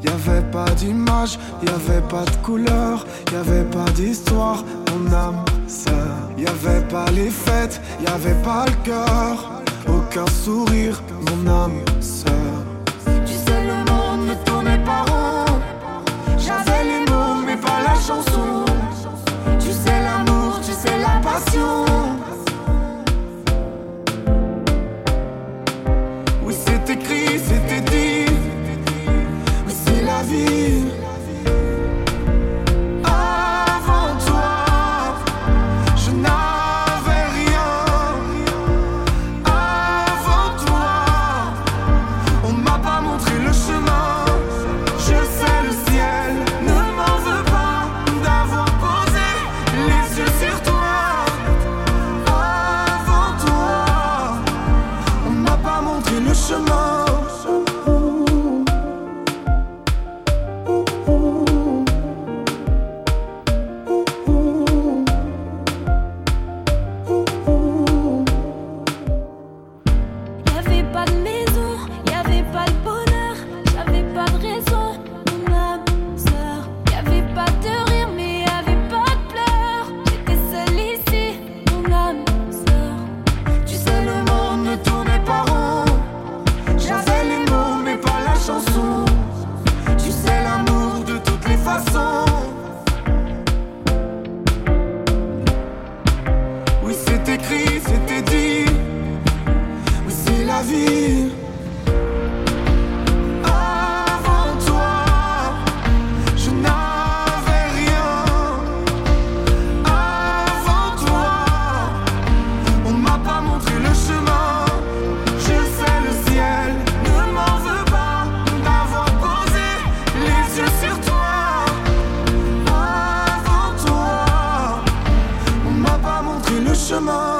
Y'avait pas d'image, y'avait pas de couleur, y'avait pas d'histoire, mon âme sœur. Y'avait pas les fêtes, y'avait pas le cœur, aucun sourire, mon âme sœur. Tu sais le monde me tournait pas rond, j'avais les mots mais pas la chanson. Tu sais l'amour, tu sais la passion. Oui c'est écrit, c'était dit. Avant toi, je n'avais rien. Avant toi, on ne m'a pas montré le chemin. Je sais le ciel, ne m'en veux pas. M'avoir posé les yeux sur toi. Avant toi, on m'a pas montré le chemin.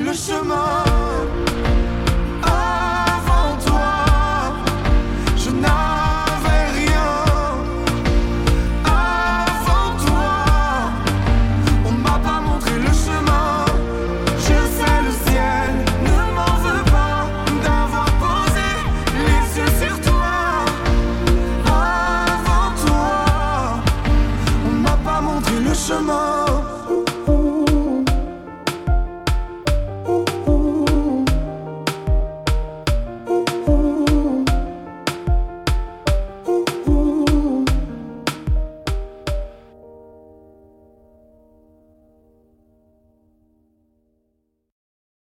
le chemin.